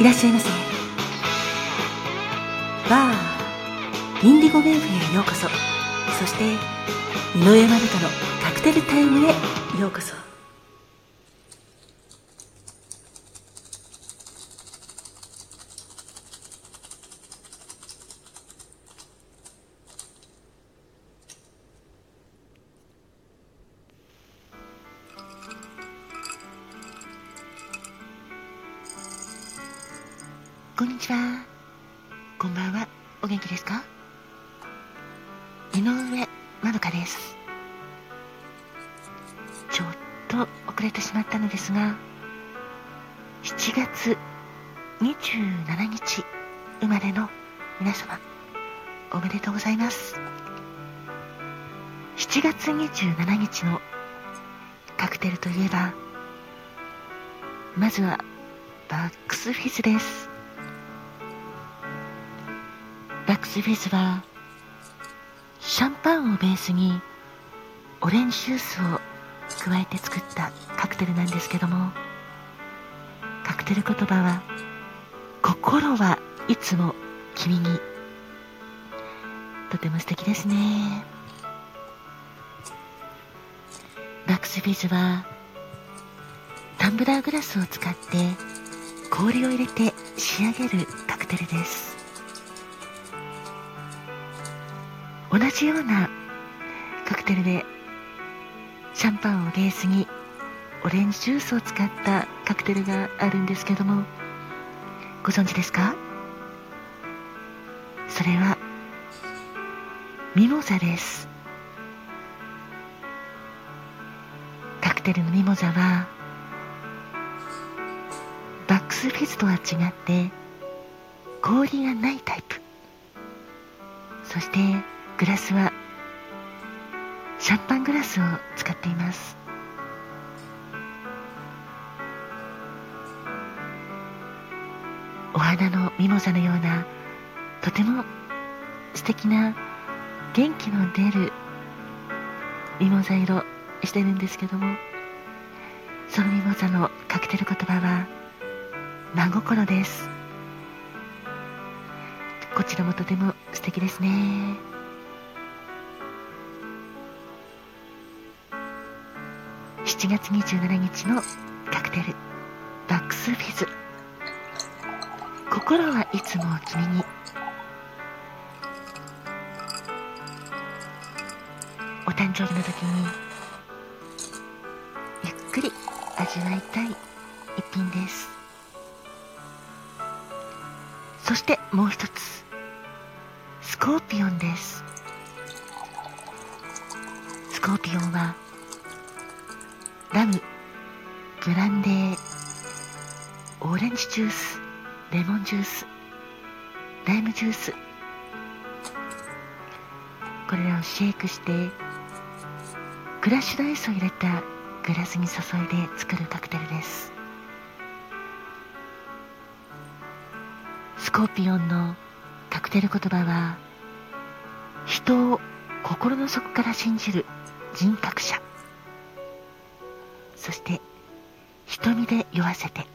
いらっしゃいませ。バーインディゴウェーブへようこそ。そして井上まるかのカクテルタイムへようこそ。こんにちは。こんばんは。お元気ですか？井上まどかです。ちょっと遅れてしまったのですが、7月27日生まれの皆様、おめでとうございます。7月27日のカクテルといえば、まずはバックスフィズです。バックスフィズはシャンパンをベースにオレンジジュースを加えて作ったカクテルなんですけどもカクテル言葉は心はいつも君に。とても素敵ですね。バックスフィズはタンブラーグラスを使って氷を入れて仕上げるカクテルです。同じようなカクテルでシャンパンをベースにオレンジジュースを使ったカクテルがあるんですけどもご存知ですか？それはミモザです。カクテルのミモザはバックスフィズとは違って氷がないタイプ。そしてグラスはシャンパングラスを使っています。お花のミモザのようなとても素敵な元気の出るミモザ色してるんですけどもそのミモザのカクテル言葉は真心です。こちらもとても素敵ですね。7月27日のカクテルバックスフィズ心はいつも君に。お誕生日の時にゆっくり味わいたい一品です。そしてもう一つスコーピオンです。スコーピオンはラムブランデーオレンジジュースレモンジュースライムジュース。これらをシェイクしてクラッシュドアイスを入れたグラスに注いで作るカクテルです。スコーピオンのカクテル言葉は人を心の底から信じる人格者。そして瞳で酔わせて。